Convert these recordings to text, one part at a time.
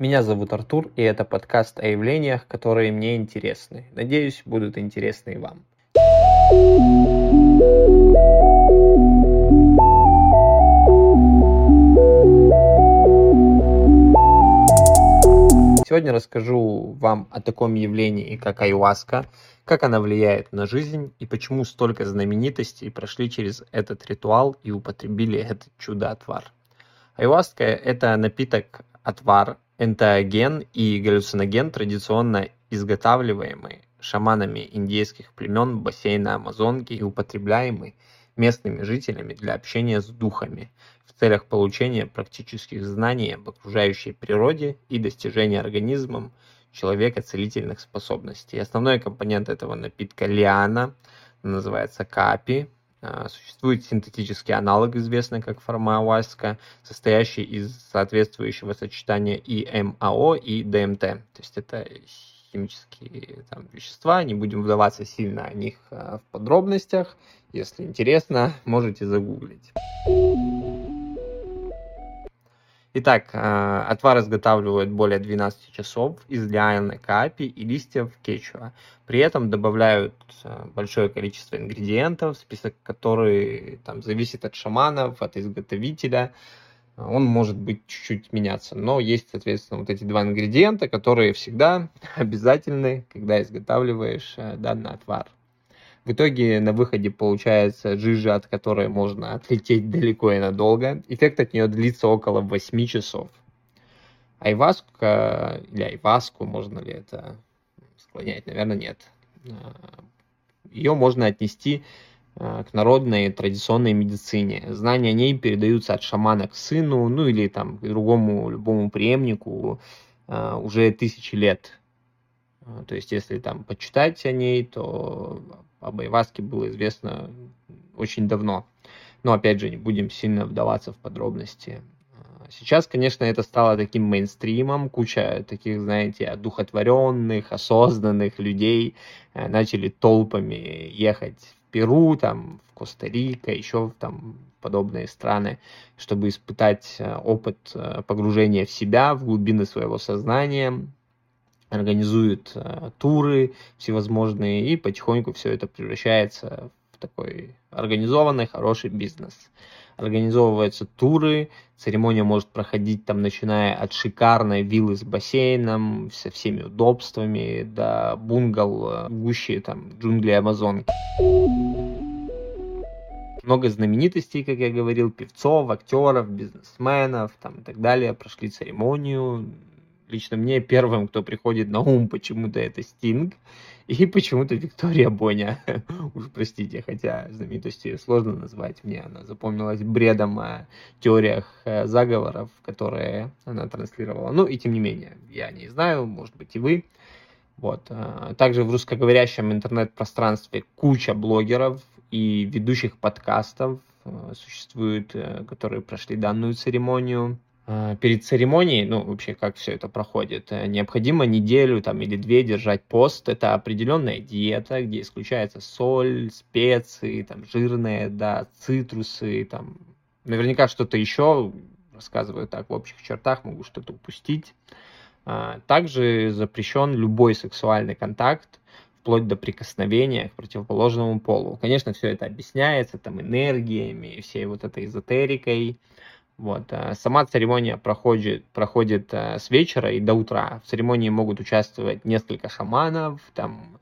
Меня зовут Артур, и это подкаст о явлениях, которые мне интересны. Надеюсь, будут интересны и вам. Сегодня расскажу вам о таком явлении, как айуаска, как она влияет на жизнь и почему столько знаменитостей прошли через этот ритуал и употребили этот чудо-отвар. Айуаска – это напиток отвар, энтеоген и галлюциноген, традиционно изготавливаемый шаманами индейских племен бассейна Амазонки и употребляемый местными жителями для общения с духами в целях получения практических знаний об окружающей природе и достижения организмом человека целительных способностей. Основной компонент этого напитка лиана, называется капи. А, существует синтетический аналог, известный как формауаска, состоящий из соответствующего сочетания и МАО, и ДМТ. То есть это химические там, вещества, не будем вдаваться сильно о них а, в подробностях. Если интересно, можете загуглить. Итак, э, отвар изготавливают более 12 часов из лианы капи и листьев кечуа. При этом добавляют э, большое количество ингредиентов, список который там, зависит от шаманов, от изготовителя. Он может быть чуть-чуть меняться, но есть, соответственно, вот эти два ингредиента, которые всегда обязательны, когда изготавливаешь э, данный отвар. В итоге на выходе получается жижа, от которой можно отлететь далеко и надолго. Эффект от нее длится около 8 часов. Айваску или айваску, можно ли это склонять? Наверное, нет. Ее можно отнести а, к народной традиционной медицине. Знания о ней передаются от шамана к сыну, ну или там к другому любому преемнику а, уже тысячи лет. А, то есть, если там почитать о ней, то об Айваске было известно очень давно. Но, опять же, не будем сильно вдаваться в подробности. Сейчас, конечно, это стало таким мейнстримом, куча таких, знаете, одухотворенных, осознанных людей э, начали толпами ехать в Перу, там, в Коста-Рика, еще там подобные страны, чтобы испытать э, опыт э, погружения в себя, в глубины своего сознания, организует э, туры всевозможные, и потихоньку все это превращается в такой организованный, хороший бизнес. Организовываются туры, церемония может проходить там, начиная от шикарной виллы с бассейном, со всеми удобствами, до бунгал гуще там, джунгли Амазонки. Много знаменитостей, как я говорил, певцов, актеров, бизнесменов там, и так далее прошли церемонию, лично мне первым, кто приходит на ум почему-то это Стинг и почему-то Виктория Боня. Уж простите, хотя знаменитостью сложно назвать мне. Она запомнилась бредом о теориях э, заговоров, которые она транслировала. Ну и тем не менее, я не знаю, может быть и вы. Вот. Э, также в русскоговорящем интернет-пространстве куча блогеров и ведущих подкастов э, существуют, которые прошли данную церемонию. А, перед церемонией, ну, вообще, как все это проходит, э, необходимо неделю там, или две держать пост. Это определенная диета, где исключается соль, специи, там, жирные, да, цитрусы, там, наверняка что-то еще, рассказываю так в общих чертах, могу что-то упустить. А, также запрещен любой сексуальный контакт, вплоть до прикосновения к противоположному полу. Конечно, все это объясняется там энергиями, всей вот этой эзотерикой, вот. Э, сама церемония проходит, проходит э, с вечера и до утра. В церемонии могут участвовать несколько шаманов, там,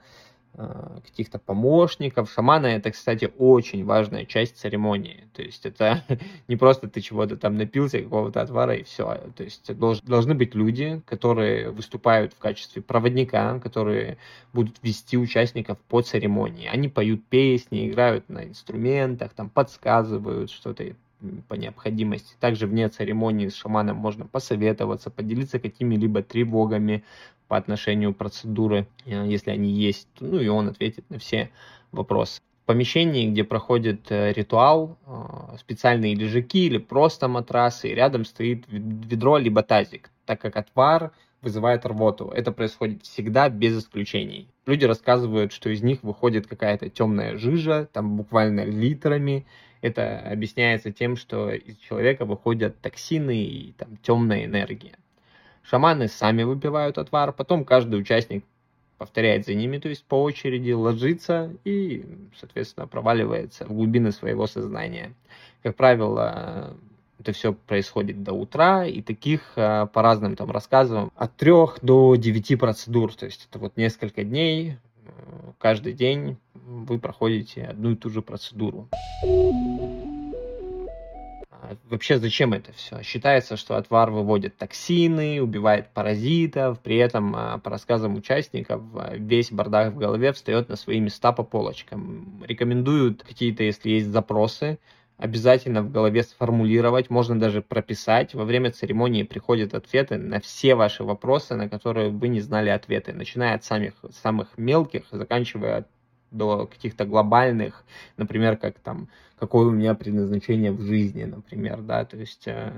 э, каких-то помощников. Шаманы это, кстати, очень важная часть церемонии. То есть это не просто ты чего-то там напился, какого-то отвара и все. То есть долж, должны быть люди, которые выступают в качестве проводника, которые будут вести участников по церемонии. Они поют песни, играют на инструментах, там подсказывают что-то по необходимости. Также вне церемонии с шаманом можно посоветоваться, поделиться какими-либо тревогами по отношению процедуры, э, если они есть, ну и он ответит на все вопросы. В помещении, где проходит э, ритуал, э, специальные лежаки или просто матрасы, рядом стоит ведро либо тазик, так как отвар вызывает рвоту. Это происходит всегда без исключений. Люди рассказывают, что из них выходит какая-то темная жижа, там буквально литрами, это объясняется тем, что из человека выходят токсины и там темная энергия. Шаманы сами выпивают отвар, потом каждый участник повторяет за ними, то есть по очереди ложится и, соответственно, проваливается в глубины своего сознания. Как правило, это все происходит до утра, и таких а, по разным там рассказам от 3 до 9 процедур, то есть это вот несколько дней, э, каждый день вы проходите одну и ту же процедуру. А вообще зачем это все? Считается, что отвар выводит токсины, убивает паразитов, при этом, а, по рассказам участников, весь бардак в голове встает на свои места по полочкам. Рекомендуют какие-то, если есть запросы, обязательно в голове сформулировать, можно даже прописать. Во время церемонии приходят ответы на все ваши вопросы, на которые вы не знали ответы, начиная от самых, самых мелких, заканчивая до каких-то глобальных, например, как там, какое у меня предназначение в жизни, например, да, то есть, э,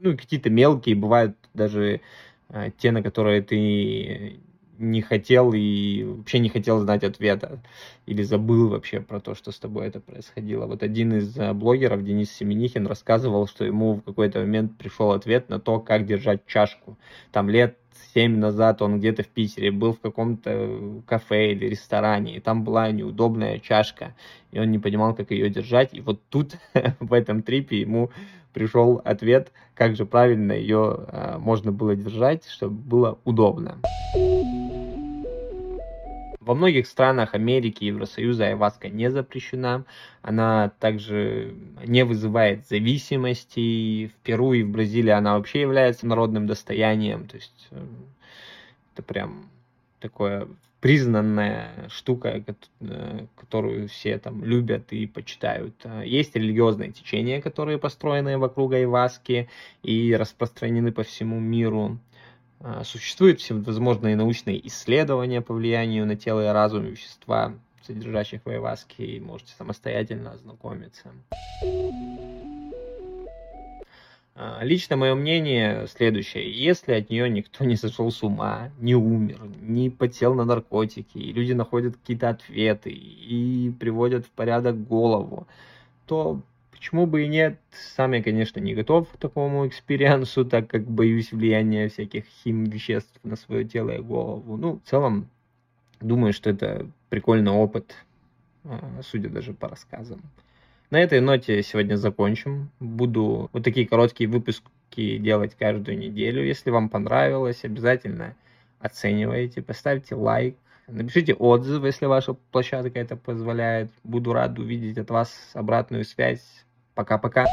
ну, какие-то мелкие, бывают даже э, те, на которые ты не хотел и вообще не хотел знать ответа или забыл вообще про то, что с тобой это происходило. Вот один из э, блогеров, Денис Семенихин, рассказывал, что ему в какой-то момент пришел ответ на то, как держать чашку. Там лет семь назад он где-то в Питере был в каком-то кафе или ресторане, и там была неудобная чашка, и он не понимал, как ее держать. И вот тут, в этом трипе, ему пришел ответ, как же правильно ее а, можно было держать, чтобы было удобно. Во многих странах Америки Евросоюза айваска не запрещена. Она также не вызывает зависимости. В Перу и в Бразилии она вообще является народным достоянием. То есть э, это прям такое признанная штука, э, которую все там любят и почитают. А, есть религиозные течения, которые построены вокруг Айваски и распространены по всему миру. А, существуют всевозможные научные исследования по влиянию на тело и разум вещества, содержащих в Айваске, и можете самостоятельно ознакомиться. А, лично мое мнение следующее. Если от нее никто не сошел с ума, не умер, не потел на наркотики, и люди находят какие-то ответы и приводят в порядок голову, то почему бы и нет? Сам я, конечно, не готов к такому experience у, так как боюсь влияния всяких хим веществ на свое тело и голову. Ну, в целом, думаю, что это прикольный опыт, а, судя даже по рассказам. На этой ноте сегодня закончим. Буду вот такие короткие выпуски делать каждую неделю. Если вам понравилось, обязательно оценивайте, поставьте лайк, напишите отзыв, если ваша площадка это позволяет. Буду рад увидеть от вас обратную связь. Пока-пока.